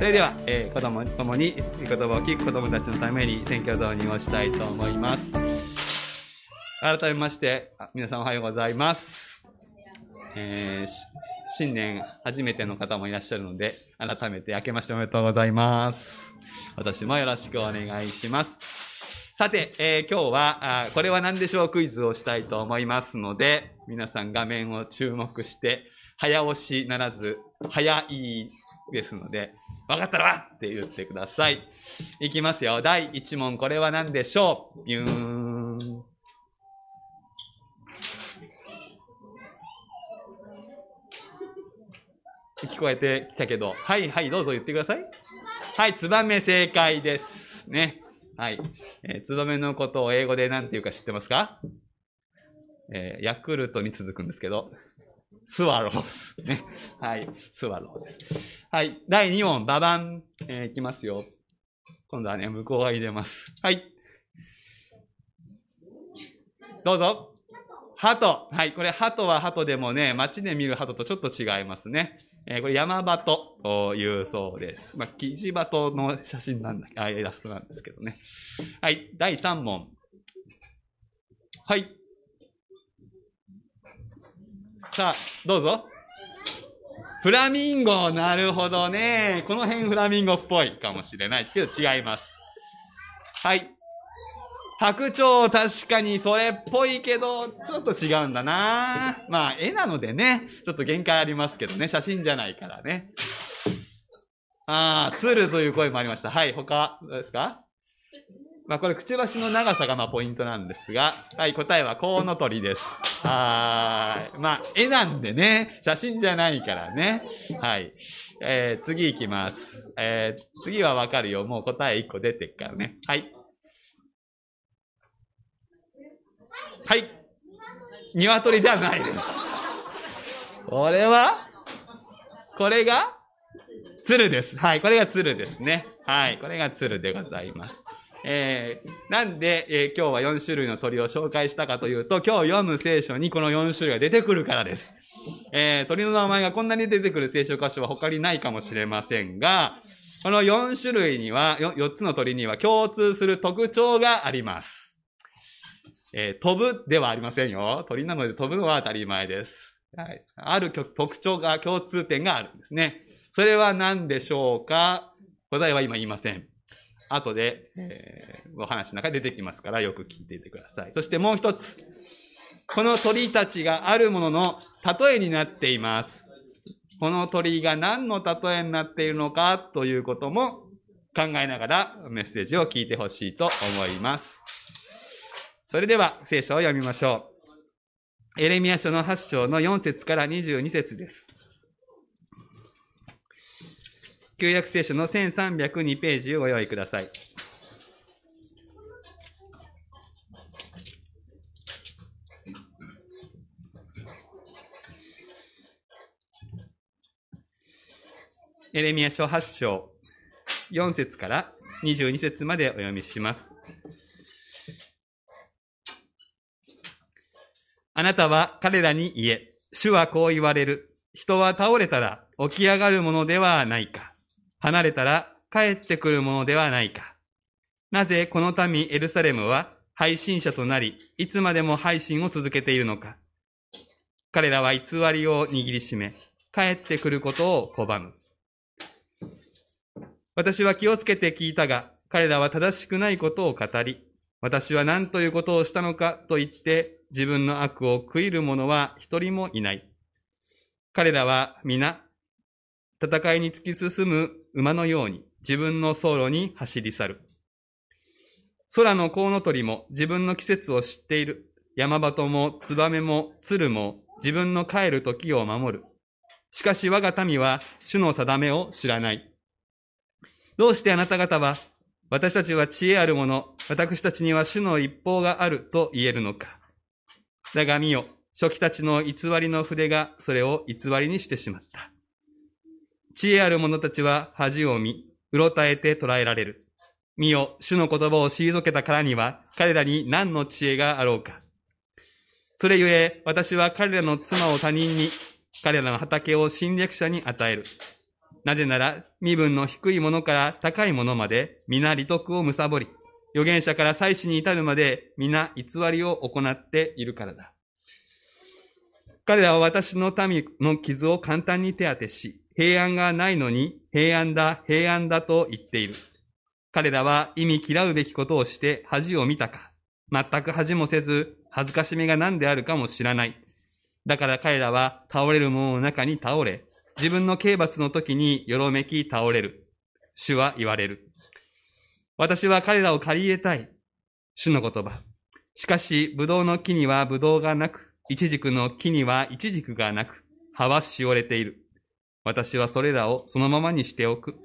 それでは、えー、子供ともに言葉を聞く子供たちのために選挙導入をしたいと思います。改めまして、皆さんおはようございます。えー、新年初めての方もいらっしゃるので、改めて明けましておめでとうございます。私もよろしくお願いします。さて、えー、今日はあ、これは何でしょうクイズをしたいと思いますので、皆さん画面を注目して、早押しならず、早いですので、わかったらって言ってください。いきますよ。第1問、これは何でしょう？ビューン。聞こえてきたけど、はいはい、どうぞ言ってください。はい、ツバメ正解です。ね。はい。えー、ツバメのことを英語で何て言うか知ってますか？えー、ヤクルトに続くんですけど、スワローズ。ね。はい。スワローです。はい。第2問、ババン。えー、いきますよ。今度はね、向こうが入れます。はい。どうぞ。鳩。はい。これ、鳩は鳩でもね、街で見る鳩とちょっと違いますね。えー、これ山鳩というそうです。まあ、キジバトの写真なんだけ、あ、イラストなんですけどね。はい。第3問。はい。さあ、どうぞ。フラミンゴ、なるほどね。この辺フラミンゴっぽいかもしれないけど違います。はい。白鳥、確かにそれっぽいけど、ちょっと違うんだなまあ、絵なのでね、ちょっと限界ありますけどね、写真じゃないからね。ああ、鶴という声もありました。はい、他、どうですか？まあ、これ、くちばしの長さがまあポイントなんですが、はい、答えはコウノトリです。はい。まあ、絵なんでね、写真じゃないからね。はい。えー、次行きます。えー、次はわかるよ。もう答え1個出てっからね。はい。はい。鶏ではないです。これは？これが鶴です。はい。これが鶴ですね。はい。これが鶴でございます。えー、なんで、えー、今日は4種類の鳥を紹介したかというと、今日読む聖書にこの4種類が出てくるからです。えー、鳥の名前がこんなに出てくる聖書箇所は他にないかもしれませんが、この4種類には、4つの鳥には共通する特徴があります。えー、飛ぶではありませんよ。鳥なので飛ぶのは当たり前です。はい。ある特徴が、共通点があるんですね。それは何でしょうか？答えは今言いません。後で、えー、お話の中で出てきますからよく聞いていてください。そしてもう一つ。この鳥たちがあるものの例えになっています。この鳥が何の例えになっているのかということも考えながらメッセージを聞いてほしいと思います。それでは聖書を読みましょう。エレミア書の8章の4節から22節です。旧約聖書の1302ページをご用意ください。エレミア書8章4節から22節までお読みします。あなたは彼らに言え、主はこう言われる。人は倒れたら起き上がるものではないか。離れたら帰ってくるものではないか。なぜこの民エルサレムは配信者となり、いつまでも配信を続けているのか。彼らは偽りを握りしめ、帰ってくることを拒む。私は気をつけて聞いたが、彼らは正しくないことを語り、私は何ということをしたのかと言って、自分の悪を悔いる者は一人もいない。彼らは皆、戦いに突き進む馬のように自分の走路に走り去る。空のコウノトリも自分の季節を知っている。山鳩もツバメも鶴も自分の帰る時を守る。しかし我が民は主の定めを知らない。どうしてあなた方は私たちは知恵ある者、私たちには主の一方があると言えるのか。だが見よ、初期たちの偽りの筆がそれを偽りにしてしまった。知恵ある者たちは恥を見、うろたえて捕らえられる。見よ、主の言葉を退けたからには、彼らに何の知恵があろうか。それゆえ、私は彼らの妻を他人に、彼らの畑を侵略者に与える。なぜなら、身分の低いものから高いものまで、皆利得を貪り、預言者から祭司に至るまで、皆偽りを行っているからだ。彼らは私の民の傷を簡単に手当てし、平安がないのに、平安だ、平安だと言っている。彼らは意味嫌うべきことをして恥を見たか、全く恥もせず、恥ずかしみが何であるかも知らない。だから彼らは倒れる者の中に倒れ、自分の刑罰の時によろめき倒れる。主は言われる。私は彼らを借り入れたい。主の言葉。しかし、葡萄の木には葡萄がなく、イチジクの木にはイチジクがなく、葉はしおれている。私はそれらをそのままにしておく。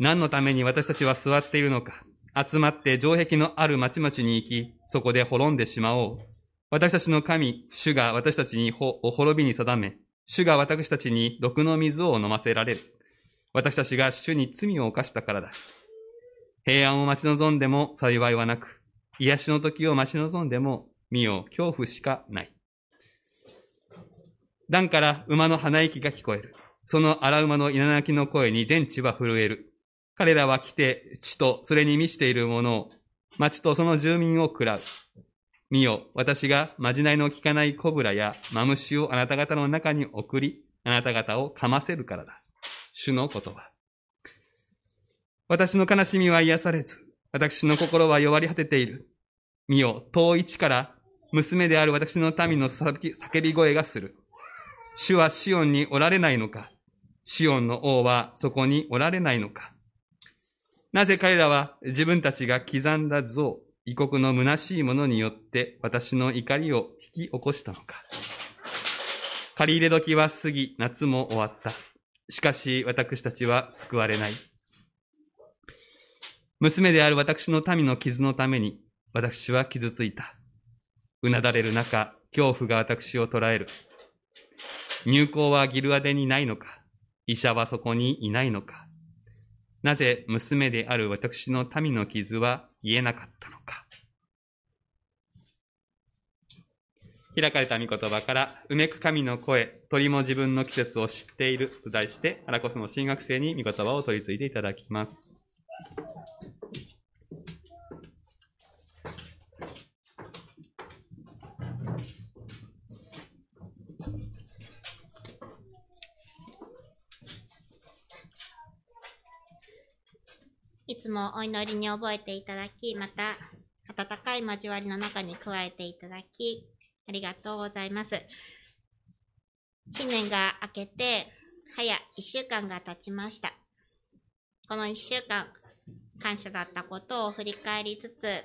何のために私たちは座っているのか。集まって城壁のある町々に行き、そこで滅んでしまおう。私たちの神、主が私たちにお滅びに定め、主が私たちに毒の水を飲ませられる。私たちが主に罪を犯したからだ。平安を待ち望んでも幸いはなく、癒しの時を待ち望んでも、身を恐怖しかない。段から馬の鼻息が聞こえる。その荒馬の稲鳴きの声に全地は震える。彼らは来て、地とそれに満ちているものを、町とその住民を喰らう。見よ、私がまじないの効かないコブラやマムシをあなた方の中に送り、あなた方を噛ませるからだ。主の言葉。私の悲しみは癒されず、私の心は弱り果てている。見よ、遠い地から娘である私の民の叫び声がする。主はシオンにおられないのか？シオンの王はそこにおられないのか？なぜ彼らは自分たちが刻んだ像、異国の虚しいものによって私の怒りを引き起こしたのか？借り入れ時は過ぎ、夏も終わった。しかし私たちは救われない。娘である私の民の傷のために私は傷ついた。うなだれる中、恐怖が私を捉える。入校はギルアデにないのか？医者はそこにいないのか？なぜ娘である私の民の傷は言えなかったのか？開かれた御言葉から、うめく神の声、鳥も自分の季節を知っていると題して、アラコスの新学生に御言葉を取り継いでいただきます。つもお祈りに覚えていただき、また、温かい交わりの中に加えていただき、ありがとうございます。新年が明けて、早1週間が経ちました。この1週間、感謝だったことを振り返りつつ、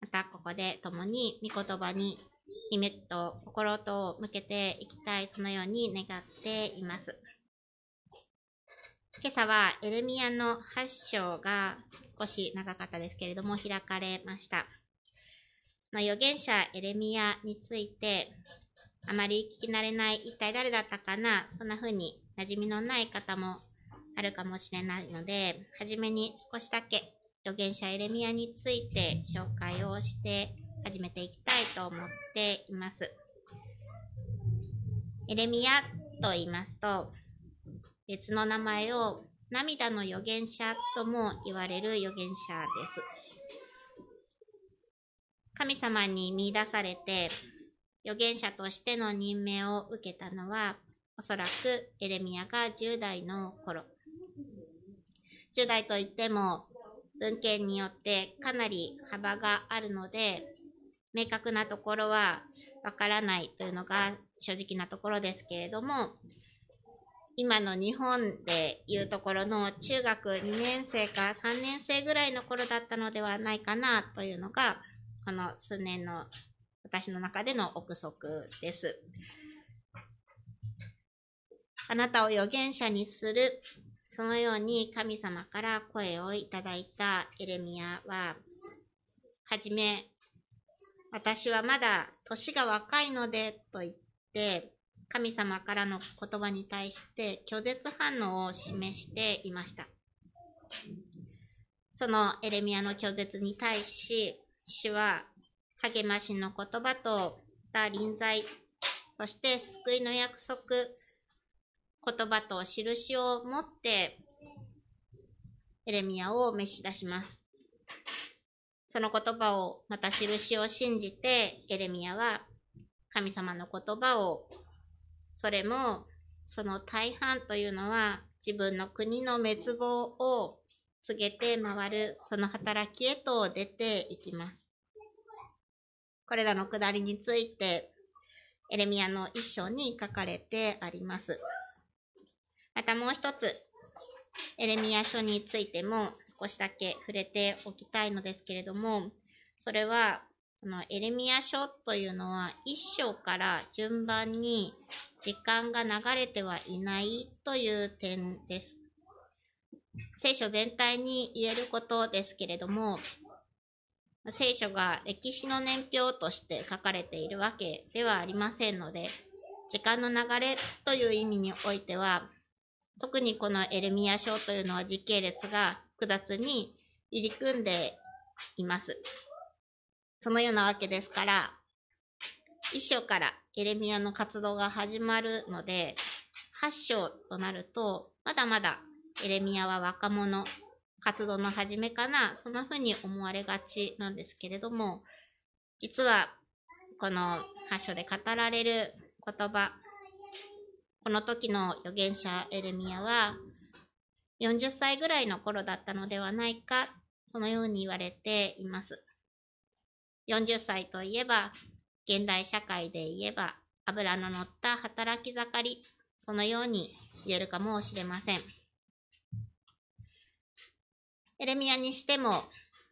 またここで共に御言葉に耳と心と向けていきたい、そのように願っています。今朝はエルミアの8章が少し長かったですけれども開かれました。まあ、預言者エレミアについてあまり聞き慣れない一体誰だったかなそんな風に馴染みのない方もあるかもしれないので、はじめに少しだけ預言者エレミアについて紹介をして始めていきたいと思っています。エレミアと言いますと、別の名前を涙の預言者とも言われる預言者です。神様に見出されて預言者としての任命を受けたのはおそらくエレミアが10代の頃。10代といっても文献によってかなり幅があるので明確なところはわからないというのが正直なところですけれども今の日本でいうところの中学2年生か3年生ぐらいの頃だったのではないかなというのが、この数年の私の中での憶測です。あなたを預言者にする、そのように神様から声をいただいたエレミアは、はじめ、私はまだ年が若いのでと言って、神様からの言葉に対して拒絶反応を示していました。そのエレミアの拒絶に対し、主は励ましの言葉とた臨在、そして救いの約束、言葉と印を持って、エレミヤを召し出します。その言葉を、また印を信じて、エレミヤは神様の言葉を、それも、その大半というのは、自分の国の滅亡を告げて回る、その働きへと出ていきます。これらのくだりについて、エレミヤの一章に書かれてあります。またもう一つ、エレミヤ書についても少しだけ触れておきたいのですけれども、それは、このエレミヤ書というのは一章から順番に時間が流れてはいないという点です。聖書全体に言えることですけれども、聖書が歴史の年表として書かれているわけではありませんので、時間の流れという意味においては、特にこのエレミヤ書というのは時系列が複雑に入り組んでいます。そのようなわけですから、一章からエレミヤの活動が始まるので、八章となると、まだまだエレミヤは若者、活動の始めかな、そんな風に思われがちなんですけれども、実はこの8章で語られる言葉、この時の預言者エレミヤは40歳ぐらいの頃だったのではないか、そのように言われています。40歳といえば、現代社会で言えば、油の乗った働き盛り、そのように言えるかもしれません。エレミヤにしても、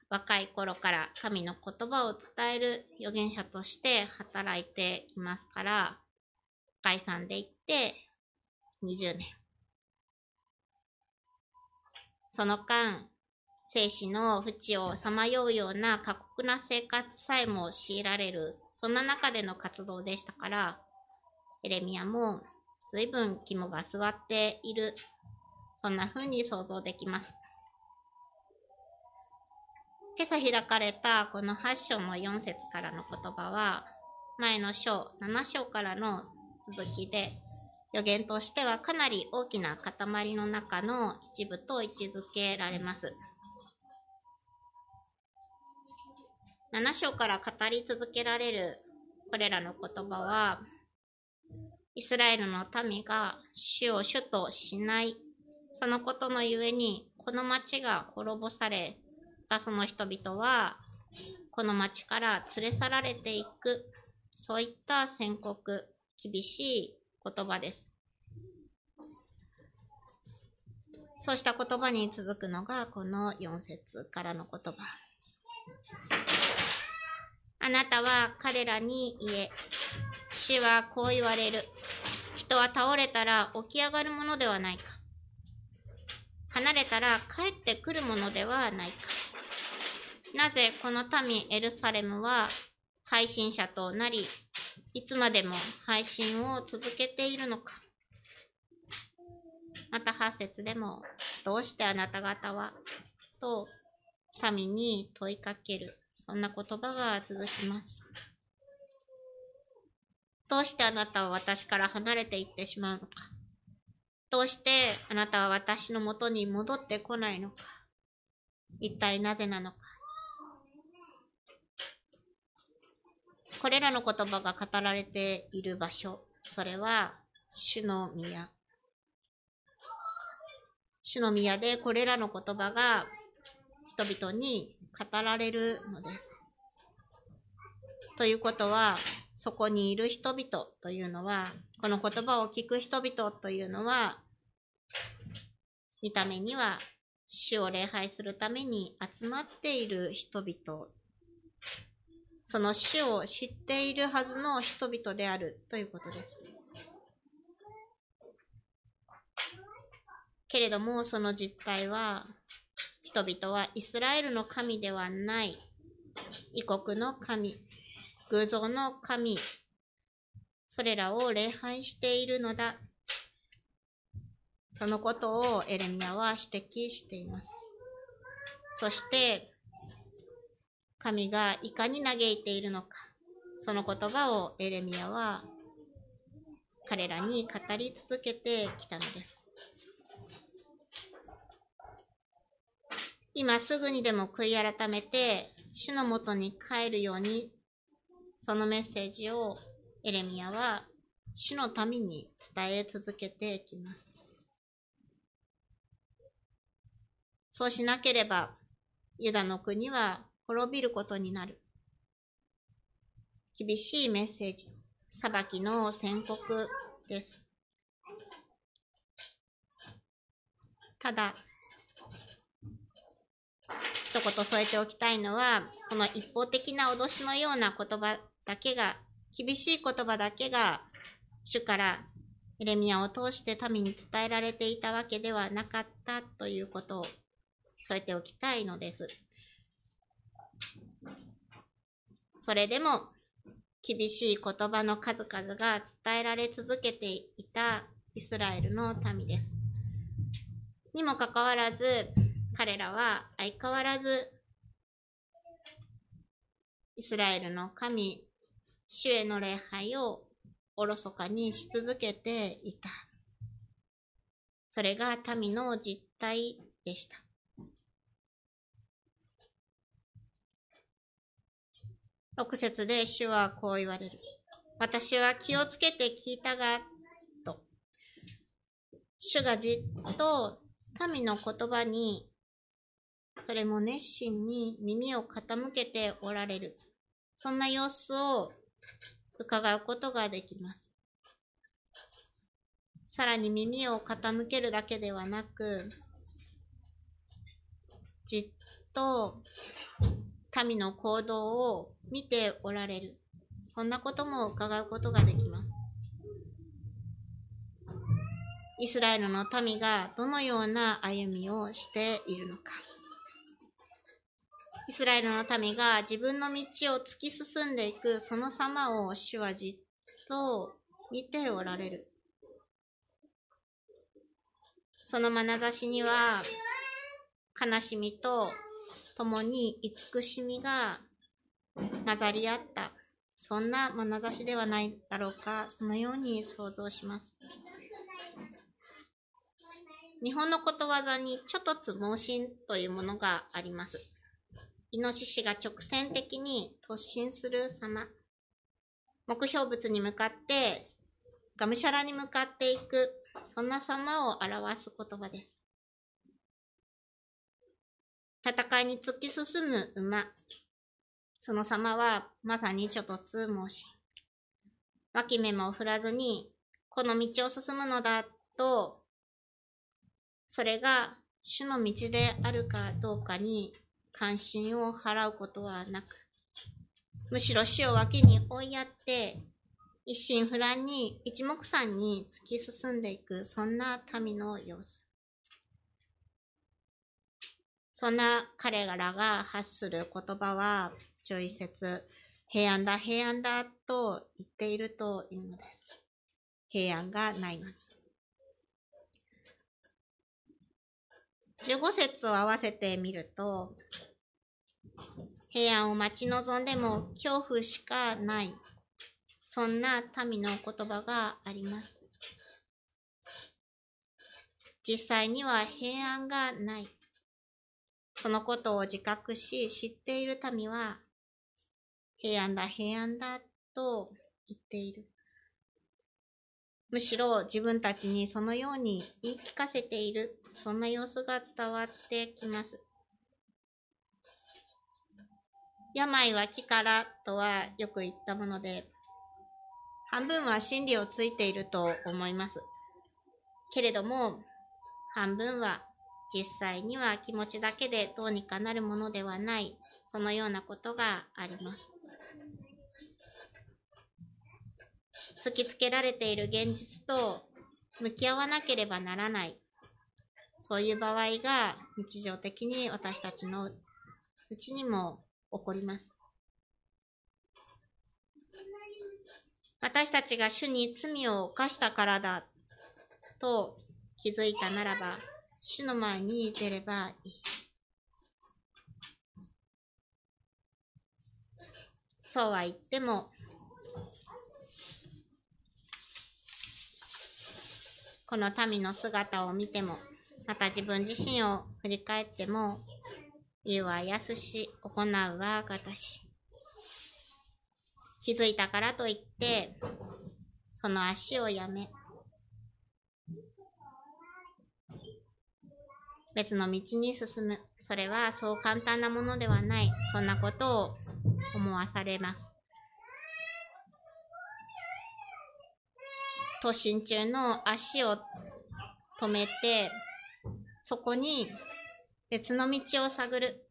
若い頃から神の言葉を伝える預言者として働いていますから、解散で言って20年。その間、生死の淵をさまようような過酷な生活さえも強いられる、そんな中での活動でしたから、エレミヤも随分肝が据わっている、そんな風に想像できます。今朝開かれたこの8章の4節からの言葉は、前の章7章からの続きで、予言としてはかなり大きな塊の中の一部と位置づけられます。7章から語り続けられるこれらの言葉は、イスラエルの民が主を主としない、そのことのゆえに、この町が滅ぼされ、たその人々は、この町から連れ去られていく、そういった宣告、厳しい言葉です。そうした言葉に続くのが、この4節からの言葉。あなたは彼らに言え、主はこう言われる。人は倒れたら起き上がるものではないか。離れたら帰ってくるものではないか。なぜこの民エルサレムは配信者となり、いつまでも配信を続けているのか。また8節でも、どうしてあなた方は、と民に問いかける。そんな言葉が続きます。どうしてあなたは私から離れていってしまうのか。どうしてあなたは私のもとに戻ってこないのか。一体なぜなのか。これらの言葉が語られている場所、それは主の宮。主の宮でこれらの言葉が人々に語られるのです。ということは、そこにいる人々というのは、この言葉を聞く人々というのは、見た目には主を礼拝するために集まっている人々、その主を知っているはずの人々であるということです。けれども、その実態は、人々はイスラエルの神ではない、異国の神、偶像の神、それらを礼拝しているのだ。そのことをエレミヤは指摘しています。そして、神がいかに嘆いているのか、その言葉をエレミヤは彼らに語り続けてきたのです。今すぐにでも悔い改めて、主のもとに帰るように、そのメッセージをエレミアは主の民に伝え続けていきます。そうしなければ、ユダの国は滅びることになる。厳しいメッセージ、裁きの宣告です。ただ、一言添えておきたいのは、この一方的な脅しのような言葉だけが、厳しい言葉だけが、主からエレミアを通して民に伝えられていたわけではなかったということを添えておきたいのです。それでも厳しい言葉の数々が伝えられ続けていたイスラエルの民です。にもかかわらず、彼らは相変わらず、イスラエルの神、主への礼拝をおろそかにし続けていた。それが民の実態でした。6節で主はこう言われる。私は気をつけて聞いたが、と。主がじっと民の言葉に、それも熱心に耳を傾けておられる。そんな様子を伺うことができます。さらに耳を傾けるだけではなく、じっと民の行動を見ておられる。そんなことも伺うことができます。イスラエルの民がどのような歩みをしているのか。イスラエルの民が自分の道を突き進んでいくその様を主はじっと見ておられる。その眼差しには悲しみと共に慈しみが混ざり合った、そんな眼差しではないだろうか、そのように想像します。日本のことわざに、ちょっとつ盲信というものがあります。イノシシが直線的に突進する様。目標物に向かって、がむしゃらに向かっていく、そんな様を表す言葉です。戦いに突き進む馬。その様はまさにちょっとつ申し。脇目も振らずに、この道を進むのだと、それが主の道であるかどうかに関心を払うことはなく、むしろ死を脇に追いやって、一心不乱に一目散に突き進んでいく、そんな民の様子。そんな彼らが発する言葉は、上一節、平安だ、平安だと言っているというのです。平安がないのに。15節を合わせてみると、平安を待ち望んでも恐怖しかない。そんな民の言葉があります。実際には平安がない。そのことを自覚し知っている民は、平安だ、平安だと言っている。むしろ自分たちにそのように言い聞かせている、そんな様子が伝わってきます。病は木からとはよく言ったもので、半分は真理をついていると思います。けれども、半分は実際には気持ちだけでどうにかなるものではない、そのようなことがあります。突きつけられている現実と向き合わなければならない、そういう場合が日常的に私たちのうちにも起こります。私たちが主に罪を犯したからだと気づいたならば、主の前に出ればいい。そうは言っても、この民の姿を見ても、また自分自身を振り返っても、言うは安し、行うはし。気づいたからといって、その足をやめ、別の道に進む。それはそう簡単なものではない。そんなことを思わされます。都心中の足を止めて、そこに別の道を探る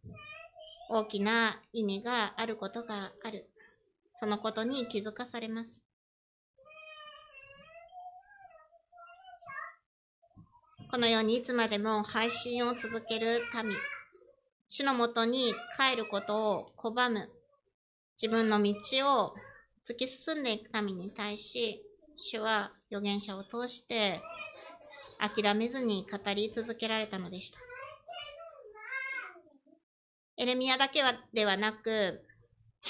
大きな意味があることがある。そのことに気づかされます。このようにいつまでも配信を続ける民。主のもとに帰ることを拒む。自分の道を突き進んでいく民に対し、主は預言者を通して諦めずに語り続けられたのでした。エレミアだけはではなく、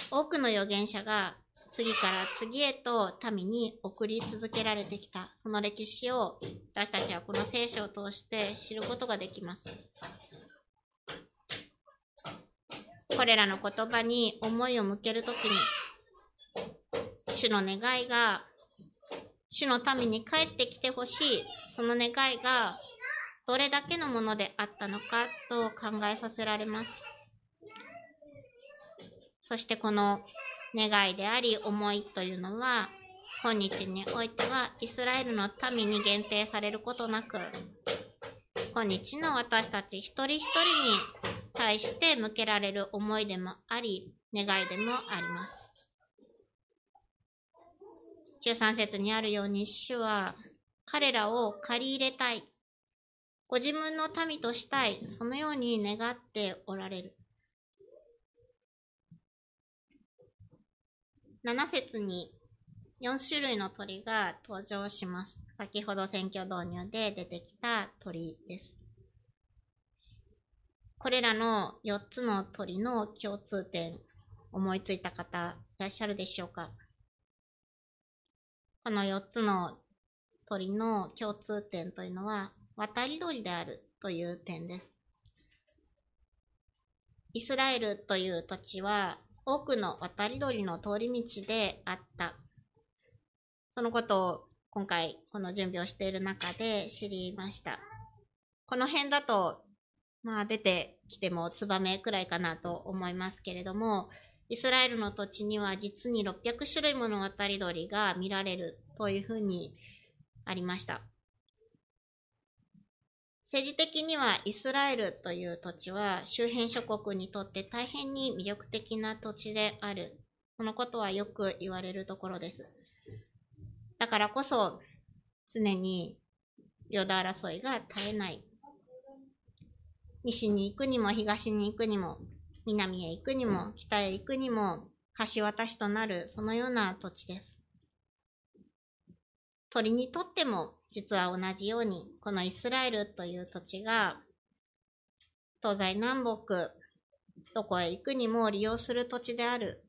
多くの預言者が次から次へと民に送り続けられてきた、その歴史を私たちはこの聖書を通して知ることができます。これらの言葉に思いを向けるときに、主の願いが主の民に帰ってきてほしい、その願いがどれだけのものであったのかと考えさせられます。そしてこの願いであり思いというのは、今日においてはイスラエルの民に限定されることなく、今日の私たち一人一人に対して向けられる思いでもあり、願いでもあります。13節にあるように主は彼らを借り入れたい。ご自分の民としたい。そのように願っておられる。7節に4種類の鳥が登場します。先ほど選挙導入で出てきた鳥です。これらの4つの鳥の共通点、思いついた方いらっしゃるでしょうか？この4つの鳥の共通点というのは、渡り鳥であるという点です。イスラエルという土地は、多くの渡り鳥の通り道であった。そのことを今回この準備をしている中で知りました。この辺だと、まあ出てきてもツバメくらいかなと思いますけれども、イスラエルの土地には実に600種類もの渡り鳥が見られるというふうにありました。政治的にはイスラエルという土地は周辺諸国にとって大変に魅力的な土地である。このことはよく言われるところです。だからこそ常に領土争いが絶えない。西に行くにも東に行くにも南へ行くにも北へ行くにも橋渡しとなるそのような土地です。鳥にとっても実は同じようにこのイスラエルという土地が東西南北どこへ行くにも利用する土地である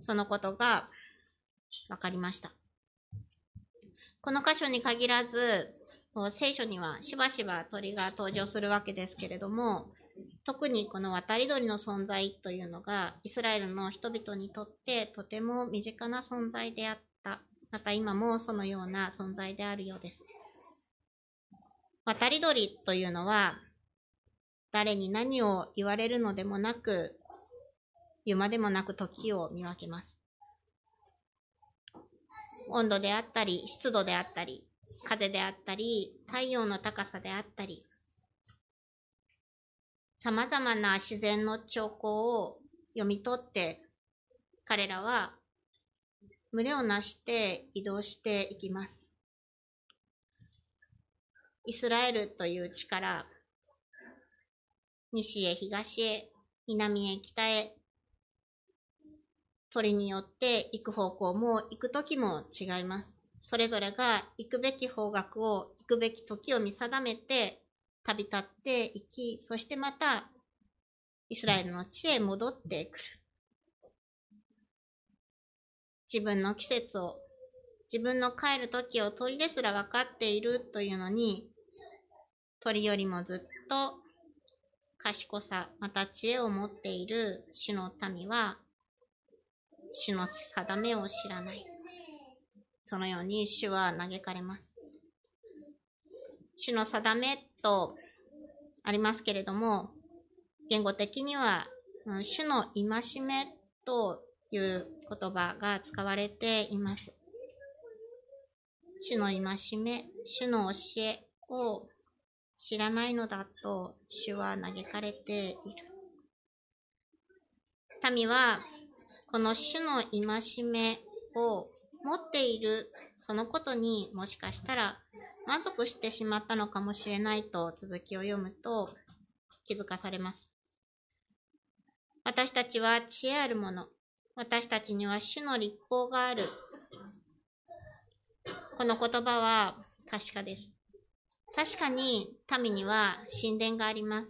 そのことが分かりました。この箇所に限らず、聖書にはしばしば鳥が登場するわけですけれども、特にこの渡り鳥の存在というのが、イスラエルの人々にとってとても身近な存在であった。また今もそのような存在であるようです。渡り鳥というのは、誰に何を言われるのでもなく、言うまでもなく時を見分けます。温度であったり、湿度であったり、風であったり、太陽の高さであったり、様々な自然の兆候を読み取って、彼らは群れをなして移動していきます。イスラエルという地から、西へ東へ、南へ北へ、鳥によって行く方向も行く時も違います。それぞれが行くべき方角を、行くべき時を見定めて、旅立っていき、そしてまた、イスラエルの地へ戻ってくる。自分の季節を、自分の帰る時を鳥ですら分かっているというのに、鳥よりもずっと賢さ、また知恵を持っている主の民は、主の定めを知らない。そのように主は嘆かれます。主の定めとありますけれども、言語的には、主の戒めという言葉が使われています。主の戒め、主の教えを知らないのだと主は嘆かれている。民はこの主の戒めを持っているそのことにもしかしたら満足してしまったのかもしれないと続きを読むと気づかされます。私たちは知恵あるもの。私たちには主の立法がある。この言葉は確かです。確かに民には神殿があります。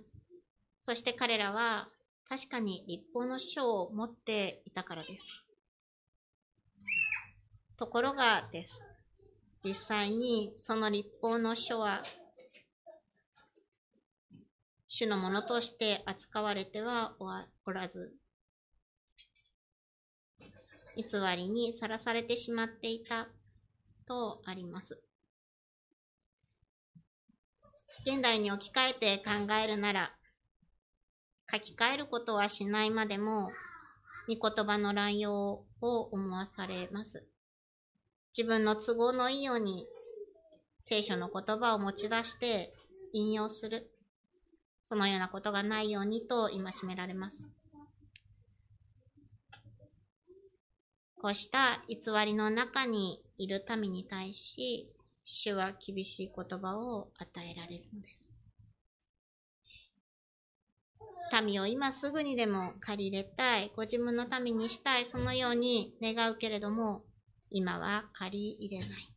そして彼らは確かに立法の書を持っていたからです。ところがです。実際にその立法の書は主のものとして扱われてはおらず、偽りにさらされてしまっていたとあります。現代に置き換えて考えるなら、書き換えることはしないまでも、御言葉の乱用を思わされます。自分の都合のいいように聖書の言葉を持ち出して引用する。そのようなことがないようにと戒められます。こうした偽りの中にいる民に対し、主は厳しい言葉を与えられるのです。民を今すぐにでも借り入れたい、ご自分の民にしたい、そのように願うけれども、今は借り入れない。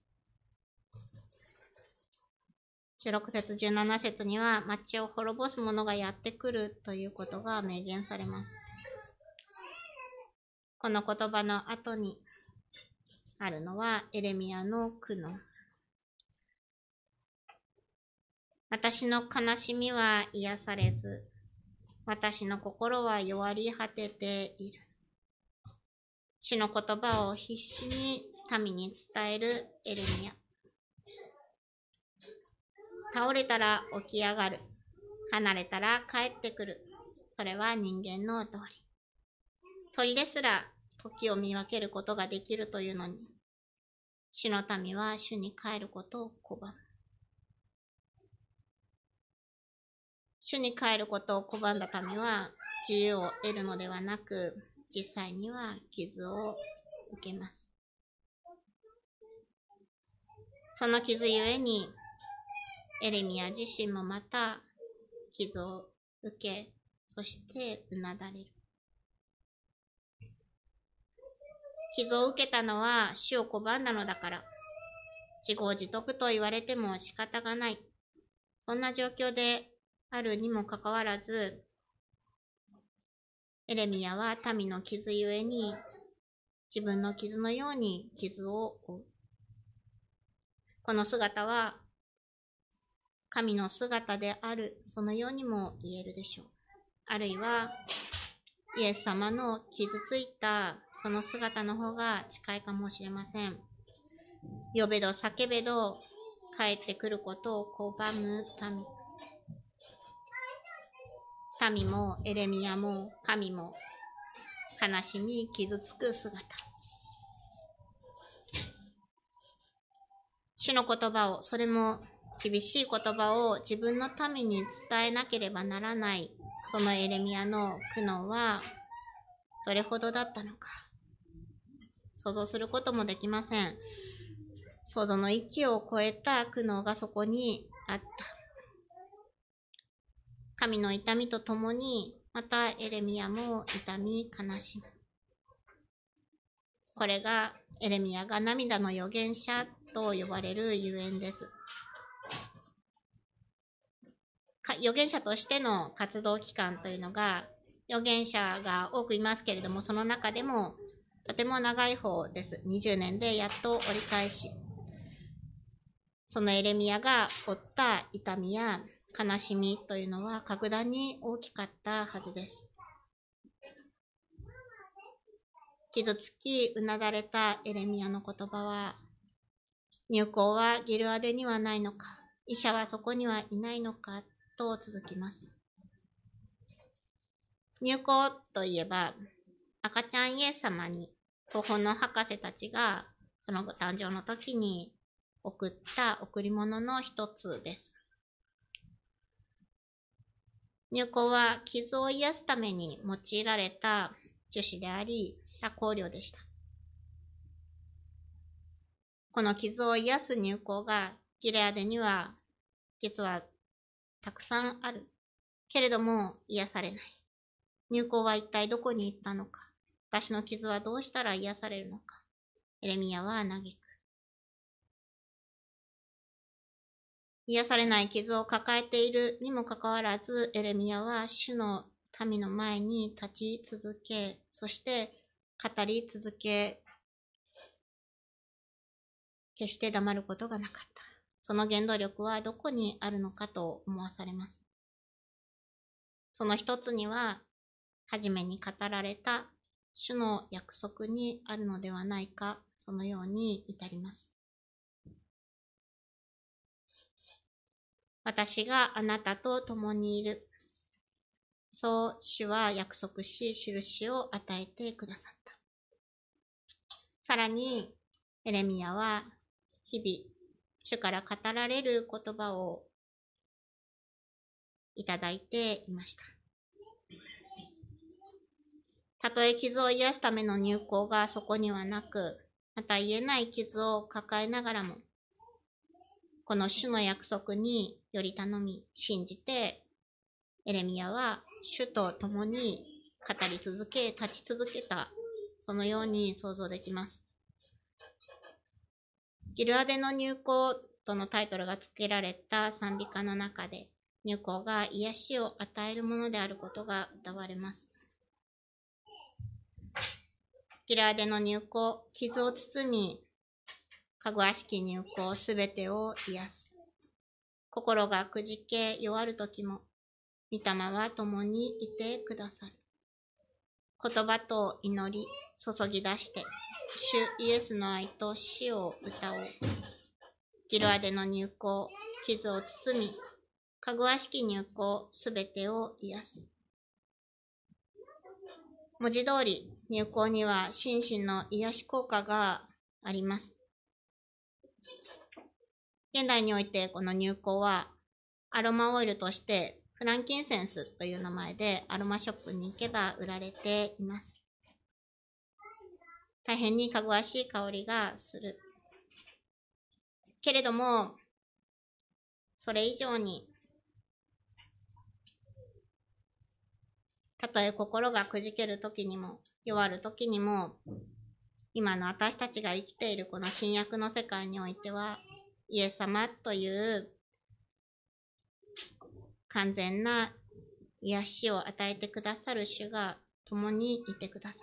16節17節には、町を滅ぼす者がやってくるということが明言されます。この言葉の後にあるのは、エレミアの苦悩。私の悲しみは癒されず、私の心は弱り果てている。主の言葉を必死に民に伝えるエレミア。倒れたら起き上がる。離れたら帰ってくる。それは人間の通り。鳥ですら時を見分けることができるというのに、主の民は主に帰ることを拒む。主に帰ることを拒んだ民は自由を得るのではなく、実際には傷を受けます。その傷ゆえに、エレミア自身もまた傷を受け、そしてうなだれる。傷を受けたのは死を拒んだのだから、自業自得と言われても仕方がない。そんな状況であるにもかかわらず、エレミアは民の傷ゆえに自分の傷のように傷を負う。この姿は、神の姿である、そのようにも言えるでしょう。あるいは、イエス様の傷ついたその姿の方が近いかもしれません。呼べど叫べど帰ってくることを拒む民。民もエレミアも神も悲しみ傷つく姿。主の言葉を、それも厳しい言葉を自分のために伝えなければならない、そのエレミアの苦悩は、どれほどだったのか、想像することもできません。想像の域を超えた苦悩がそこにあった。神の痛みとともに、またエレミアも痛み悲しむ。これがエレミアが涙の預言者と呼ばれるゆえんです。預言者としての活動期間というのが、預言者が多くいますけれども、その中でも、とても長い方です。20年でやっと折り返し。そのエレミヤが負った痛みや悲しみというのは格段に大きかったはずです。傷つき、うなだれたエレミヤの言葉は、入校はギルアデにはないのか、医者はそこにはいないのか、と続きます。入校といえば、赤ちゃんイエス様に、東方の博士たちが、そのご誕生の時に送った贈り物の一つです。入校は傷を癒すために用いられた樹脂であり、多香料でした。この傷を癒す入校がギレアデには実はたくさんある。けれども癒されない。入校は一体どこに行ったのか。私の傷はどうしたら癒されるのか。エレミアは嘆く。癒されない傷を抱えているにもかかわらず、エレミアは主の民の前に立ち続け、そして語り続け、決して黙ることがなかった。その原動力はどこにあるのかと思わされます。その一つには、初めに語られた主の約束にあるのではないか、そのように至ります。私があなたと共にいる。そう主は約束し、印を与えてくださった。さらに、エレミヤは日々、主から語られる言葉をいただいていました。たとえ傷を癒すための入校がそこにはなく、また言えない傷を抱えながらも、この主の約束により頼み、信じて、エレミヤは主と共に語り続け、立ち続けた、そのように想像できます。ギルアデの入校とのタイトルが付けられた賛美歌の中で、入校が癒しを与えるものであることが歌われます。ギルアデの入校、傷を包み、かぐわしき入校すべてを癒す。心がくじけ弱るときも、御霊は共にいてくださる。言葉と祈り、注ぎ出して、主イエスの愛と死を歌おう。ギルアデの入校、傷を包み、かぐわしき入校すべてを癒す。文字通り、入校には心身の癒し効果があります。現代においてこの入校はアロマオイルとしてフランキンセンスという名前でアロマショップに行けば売られています。大変にかぐわしい香りがする。けれども、それ以上に、たとえ心がくじけるときにも、弱るときにも、今の私たちが生きているこの新約の世界においては、イエス様という完全な癒しを与えてくださる主が共にいてくださる。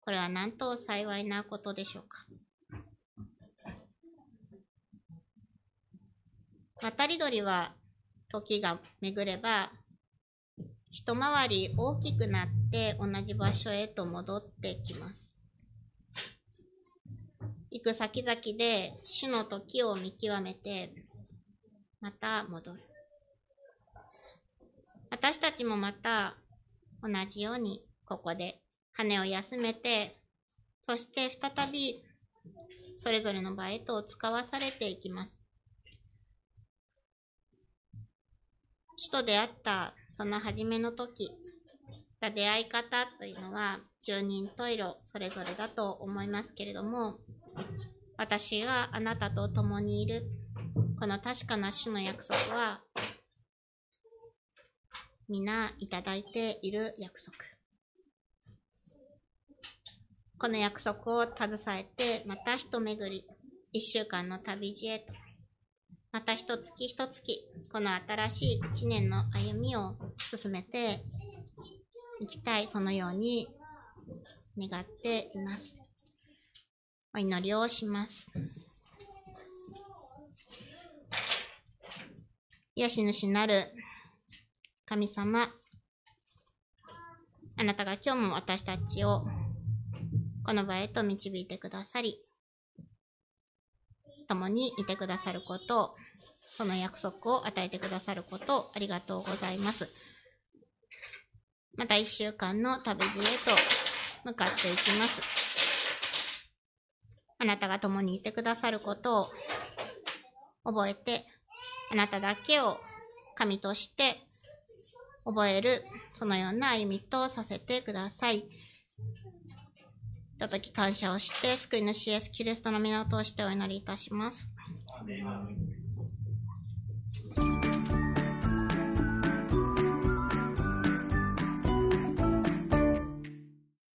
これはなんと幸いなことでしょうか？渡り鳥は時が巡れば一回り大きくなって同じ場所へと戻ってきます。行く先々で主の時を見極めてまた戻る。私たちもまた同じようにここで羽を休めて、そして再びそれぞれの場へと使わされていきます。主と出会ったその初めの時、出会い方というのは十人十色それぞれだと思いますけれども、私があなたと共にいるこの確かな主の約束は皆いただいている約束。この約束を携えて、また一巡り、一週間の旅路へと、また一月一月、この新しい一年の歩みを進めていきたい、そのように願っています。お祈りをします。癒し主なる神様、あなたが今日も私たちをこの場へと導いてくださり、共にいてくださることを、その約束を与えてくださることをありがとうございます。また一週間の旅路へと向かっていきます。あなたが共にいてくださることを覚えて、あなただけを神として覚える、そのような歩みとさせてください。ひととき感謝をして、救い主イエスキリストの皆を通してお祈りいたします。